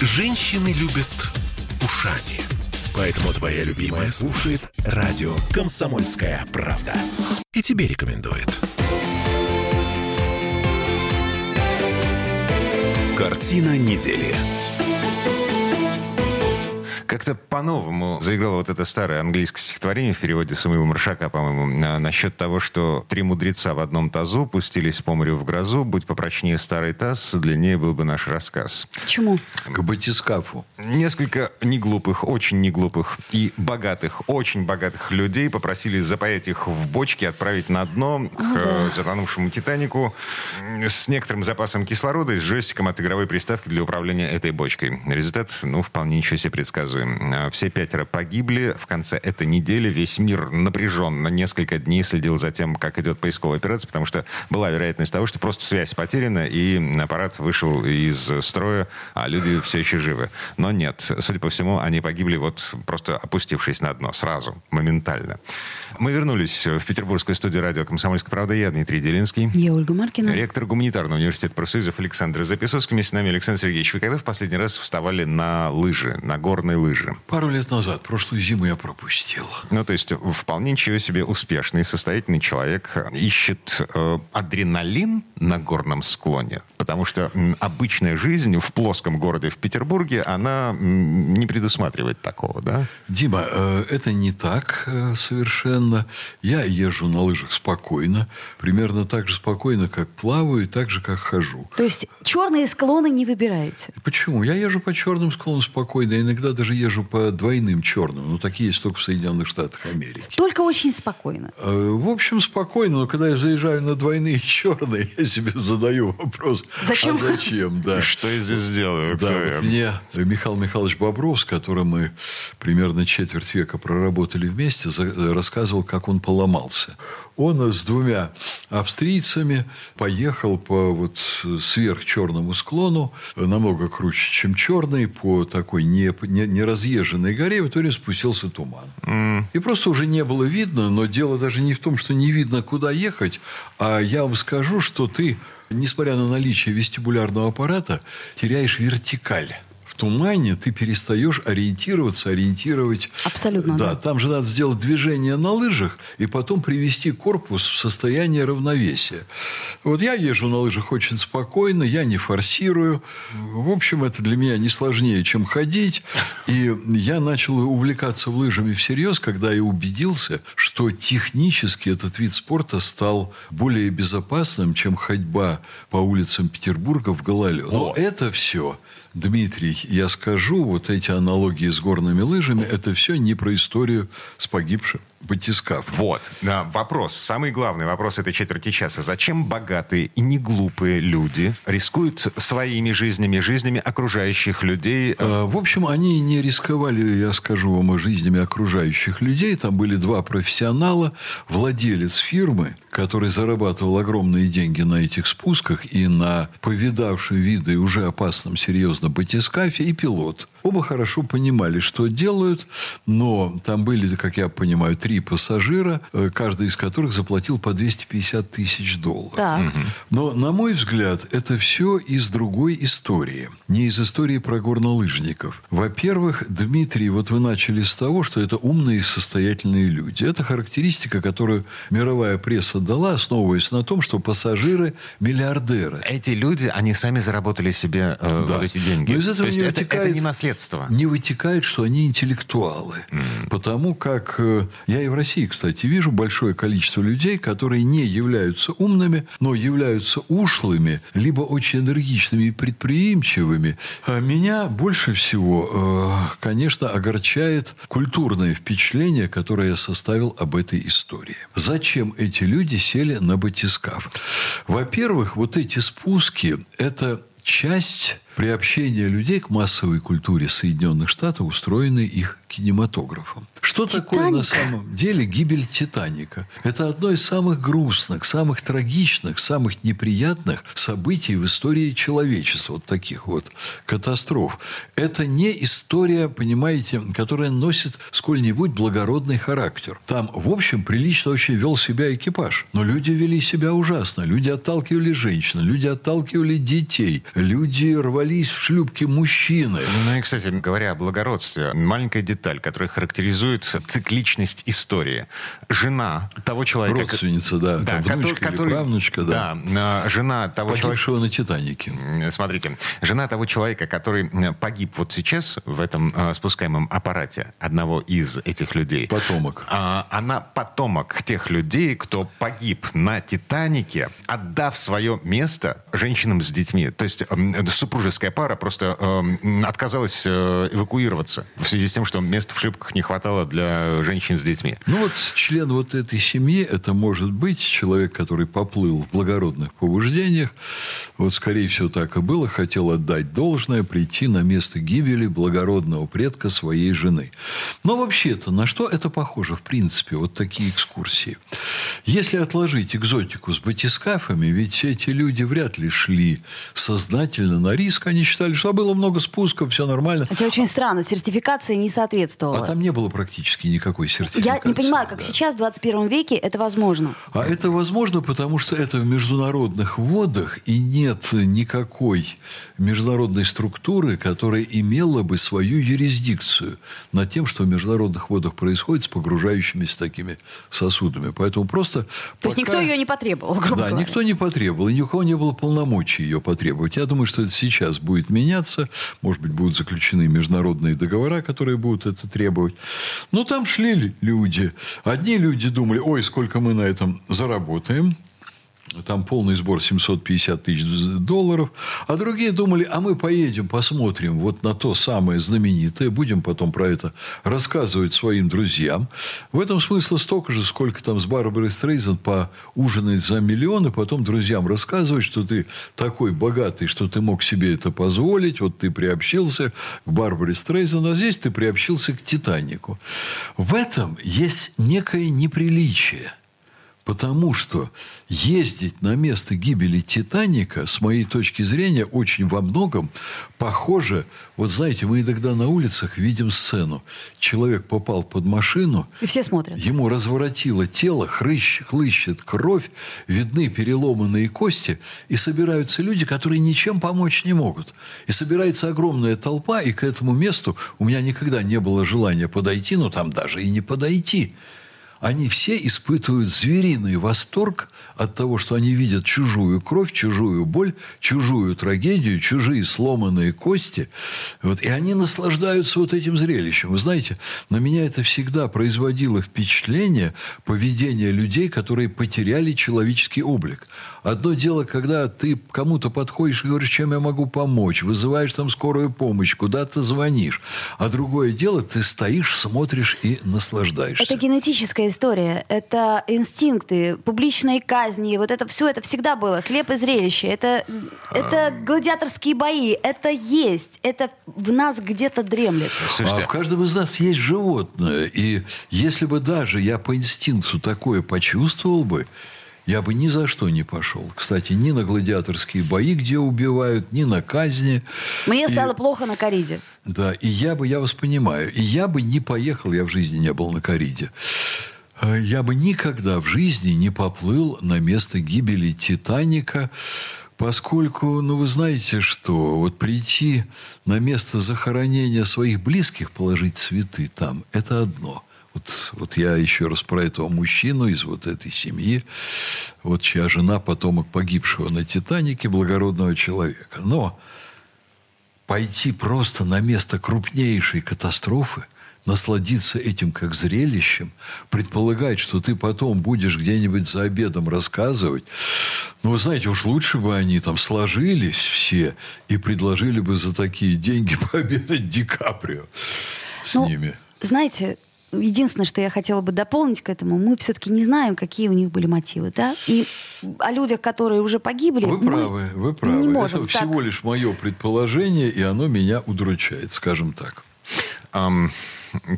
Женщины любят ушами. Поэтому твоя любимая слушает радио «Комсомольская правда». И тебе рекомендует. Картина недели. Как-то по-новому заиграло вот это старое английское стихотворение в переводе Самуила Маршака, по-моему, на- насчет того, что три мудреца в одном тазу пустились по морю в грозу, будь попрочнее старый таз, длиннее был бы наш рассказ. Почему? К батискафу. Несколько неглупых, очень неглупых и богатых, очень богатых людей попросили запаять их в бочке, отправить на дно к э, затонувшему «Титанику» с некоторым запасом кислорода и с джойстиком от игровой приставки для управления этой бочкой. Результат, ну, вполне ничего себе предсказуем. А, Все пятеро погибли. В конце этой недели весь мир напряженно несколько дней следил за тем, как идет поисковая операция, потому что была вероятность того, что просто связь потеряна, и аппарат вышел из строя, а люди все еще живы. Но нет. Судя по всему, они погибли вот просто опустившись на дно сразу, моментально. Мы вернулись в петербургскую студию радио «Комсомольская правда». Я Дмитрий Делинский. Я Ольга Маркина. Ректор гуманитарного университета профсоюзов Александр Записовский. Вместе с нами Александр Сергеевич. Вы когда в последний раз вставали на лыжи, на горные лыжи? Пару лет назад, прошлую зиму я пропустил. Ну, то есть вполне ничего себе успешный, состоятельный человек ищет э, адреналин на горном склоне, потому что обычная жизнь в плоском городе в Петербурге, она не предусматривает такого, да? Дима, э, это не так э, совершенно. Я езжу на лыжах спокойно, примерно так же спокойно, как плаваю, и так же, как хожу. То есть черные склоны не выбираете? Почему? Я езжу по черным склонам спокойно, иногда даже езжу по двойным черным. Но такие есть только в Соединенных Штатах Америки. Только очень спокойно. Э, В общем, спокойно, но когда я заезжаю на двойные черные, я себе задаю вопрос. Зачем? А зачем, да. И Что я здесь делаю? Да, вот мне Михаил Михайлович Бобров, с которым мы примерно четверть века проработали вместе, за- рассказывал, как он поломался. Он с двумя австрийцами поехал по вот сверхчерному склону, намного круче, чем черный, по такой не, не, неразъезженной горе, и в итоге спустился туман. И просто уже не было видно, но дело даже не в том, что не видно, куда ехать, а я вам скажу, что ты, несмотря на наличие вестибулярного аппарата, теряешь вертикаль. Тумане ты перестаешь ориентироваться, ориентировать. Абсолютно, Да, да. там же надо сделать движение на лыжах и потом привести корпус в состояние равновесия. Вот я езжу на лыжах очень спокойно, я не форсирую. В общем, это для меня не сложнее, чем ходить. И я начал увлекаться лыжами всерьез, когда я убедился, что технически этот вид спорта стал более безопасным, чем ходьба по улицам Петербурга в гололед. Но это все Дмитрий, я скажу, вот эти аналогии с горными лыжами, это все не про историю с погибшим батискаф. Вот. А, Вопрос, самый главный вопрос этой четверти часа. Зачем богатые и неглупые люди рискуют своими жизнями, жизнями окружающих людей? Э, В общем, они не рисковали, я скажу вам, жизнями окружающих людей. Там были два профессионала. Владелец фирмы, который зарабатывал огромные деньги на этих спусках и на повидавшем виды уже опасном серьезно батискафе, и пилот. Оба хорошо понимали, что делают, но там были, как я понимаю, три пассажира, э, каждый из которых заплатил по 250 тысяч долларов. Так. Но, на мой взгляд, это все из другой истории. Не из истории про горнолыжников. Во-первых, Дмитрий, вот вы начали с того, что это умные и состоятельные люди. Это характеристика, которую мировая пресса дала, основываясь на том, что пассажиры – миллиардеры. Эти люди, они сами заработали себе э, Да. вот эти деньги. Но из этого То есть не это, вытекает- это не наследство. Не вытекает, что они интеллектуалы. Потому как э, я и в России, кстати, вижу большое количество людей, которые не являются умными, но являются ушлыми, либо очень энергичными и предприимчивыми. А меня больше всего, э, конечно, огорчает культурное впечатление, которое я составил об этой истории. Зачем эти люди сели на батискаф? Во-первых, вот эти спуски – это часть приобщения людей к массовой культуре Соединенных Штатов, устроенной их кинематографом. Что такое на «Титаник»? самом деле гибель Титаника? Это одно из самых грустных, самых трагичных, самых неприятных событий в истории человечества. Вот таких вот катастроф. Это не история, понимаете, которая носит сколь-нибудь благородный характер. Там, в общем, прилично очень вел себя экипаж. Но люди вели себя ужасно. Люди отталкивали женщин, люди отталкивали детей, люди рвали ворвались в шлюпки мужчины. Ну и, кстати, говоря о благородстве, маленькая деталь, которая характеризует цикличность истории. Жена того человека... Родственница, да, там внучка или правнучка, да. Да, э, жена того человека... Погибшего на «Титанике». Смотрите, жена того человека, который э, погиб вот сейчас в этом э, спускаемом аппарате, одного из этих людей. Потомок. А, она потомок тех людей, кто погиб на «Титанике», отдав свое место женщинам с детьми. То есть э, супружеская пара просто э, отказалась эвакуироваться в связи с тем, что места в шлюпках не хватало для женщин с детьми. Ну вот член вот этой семьи, это может быть человек, который поплыл в благородных побуждениях, вот скорее всего так и было, хотел отдать должное, прийти на место гибели благородного предка своей жены. Но вообще-то, на что это похоже, в принципе, вот такие экскурсии? Если отложить экзотику с батискафами, ведь эти люди вряд ли шли сознательно на риск, они считали, что было много спусков, все нормально. Это очень странно, сертификация не соответствовала. А там не было практически никакой сертификации. Я не понимаю, как да. сейчас, в 21 веке, это возможно. А это возможно, потому что это в международных водах, и нет никакой международной структуры, которая имела бы свою юрисдикцию над тем, что в международных водах происходит с погружающимися такими сосудами. Поэтому просто... То пока... есть никто ее не потребовал, грубо Да, говоря. никто не потребовал, и ни у кого не было полномочий ее потребовать. Я думаю, что это сейчас будет меняться. Может быть, будут заключены международные договора, которые будут это требовать. Но там шли люди. Одни люди думали, ой, сколько мы на этом заработаем. Там полный сбор 750 тысяч долларов. А другие думали, а мы поедем, посмотрим вот на то самое знаменитое, будем потом про это рассказывать своим друзьям. В этом смысла столько же, сколько там с Барбарой Стрейзен поужинать за миллион, и потом друзьям рассказывать, что ты такой богатый, что ты мог себе это позволить, вот ты приобщился к Барбаре Стрейзен, а здесь ты приобщился к Титанику. В этом есть некое неприличие – Потому что ездить на место гибели Титаника, с моей точки зрения, очень во многом похоже. Вот знаете, мы иногда на улицах видим сцену. Человек попал под машину. И все смотрят. Ему разворотило тело, хрыщ, хлыщет кровь, видны переломанные кости. И собираются люди, которые ничем помочь не могут. И собирается огромная толпа, и к этому месту у меня никогда не было желания подойти, но там даже и не подойти они все испытывают звериный восторг от того, что они видят чужую кровь, чужую боль, чужую трагедию, чужие сломанные кости. Вот, и они наслаждаются вот этим зрелищем. Вы знаете, на меня это всегда производило впечатление поведения людей, которые потеряли человеческий облик. Одно дело, когда ты кому-то подходишь и говоришь, чем я могу помочь, вызываешь там скорую помощь, куда-то звонишь. А другое дело, ты стоишь, смотришь и наслаждаешься. Это генетическая история, это инстинкты, публичные казни, вот это все, это всегда было, хлеб и зрелище, это, это гладиаторские бои, это есть, это в нас где-то дремлет. Слушайте. А в каждом из нас есть животное, и если бы даже я по инстинкту такое почувствовал бы, я бы ни за что не пошел. Кстати, ни на гладиаторские бои, где убивают, ни на казни. Мне и... стало плохо на кориде. Да, и я бы, я вас понимаю, и я бы не поехал, я в жизни не был на кориде. А я бы никогда в жизни не поплыл на место гибели Титаника, поскольку, ну, вы знаете что, вот прийти на место захоронения своих близких, положить цветы там, это одно – вот, вот я еще раз про этого мужчину из вот этой семьи, вот чья жена потомок погибшего на «Титанике» благородного человека. Но пойти просто на место крупнейшей катастрофы, насладиться этим как зрелищем, предполагать, что ты потом будешь где-нибудь за обедом рассказывать. Ну, вы знаете, уж лучше бы они там сложились все и предложили бы за такие деньги пообедать Ди Каприо с ну, ними. Знаете, единственное, что я хотела бы дополнить к этому, мы все-таки не знаем, какие у них были мотивы, да? И о людях, которые уже погибли, вы правы, вы правы. Не можем Это так... всего лишь мое предположение, и оно меня удручает, скажем так. Um,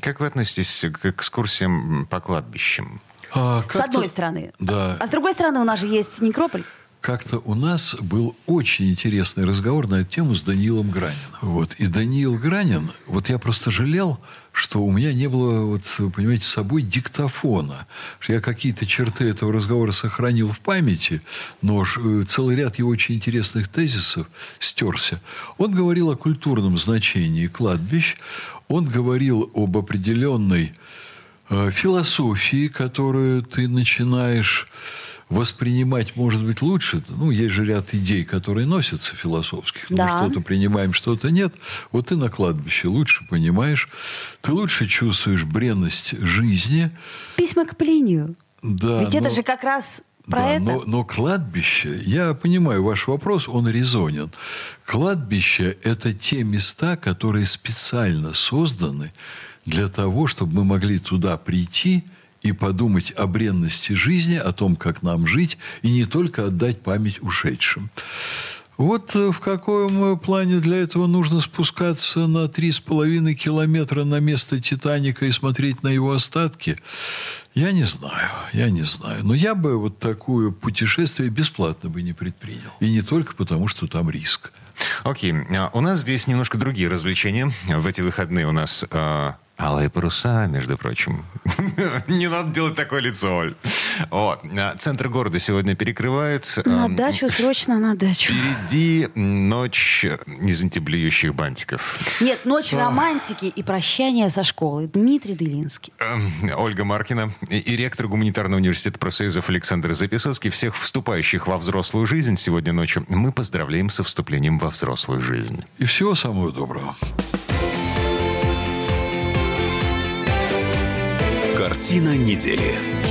как вы относитесь к экскурсиям по кладбищам? А, с одной стороны. Да. А с другой стороны, у нас же есть некрополь. как-то у нас был очень интересный разговор на эту тему с Даниилом Граниным. Вот. И Даниил Гранин, вот я просто жалел, что у меня не было, вот, понимаете, с собой диктофона. Я какие-то черты этого разговора сохранил в памяти, но э, целый ряд его очень интересных тезисов стерся. Он говорил о культурном значении кладбищ, он говорил об определенной э, философии, которую ты начинаешь воспринимать, может быть, лучше. Ну, есть же ряд идей, которые носятся философских. Да. Мы что-то принимаем, что-то нет. Вот ты на кладбище лучше понимаешь, ты лучше чувствуешь бренность жизни. Письма к Плинию. Да. Ведь но... это же как раз про да, это? Но, но кладбище, я понимаю ваш вопрос, он резонен. Кладбище – это те места, которые специально созданы для того, чтобы мы могли туда прийти – и подумать о бренности жизни, о том, как нам жить, и не только отдать память ушедшим. Вот э, в каком плане для этого нужно спускаться на три с половиной километра на место Титаника и смотреть на его остатки, я не знаю, я не знаю. Но я бы вот такое путешествие бесплатно бы не предпринял. И не только потому, что там риск. Окей, okay. у нас здесь немножко другие развлечения. В эти выходные у нас э, Алые паруса, между прочим. Не надо делать такое лицо, Оль. Вот. Центр города сегодня перекрывают. На дачу, срочно на дачу. Впереди ночь из антиблюющих бантиков. Нет, ночь романтики и прощания со школой. Дмитрий Делинский. Ольга Маркина и ректор Гуманитарного университета профсоюзов Александр Записовский. Всех вступающих во взрослую жизнь сегодня ночью мы поздравляем со вступлением во взрослую жизнь. И всего самого доброго. Картина недели.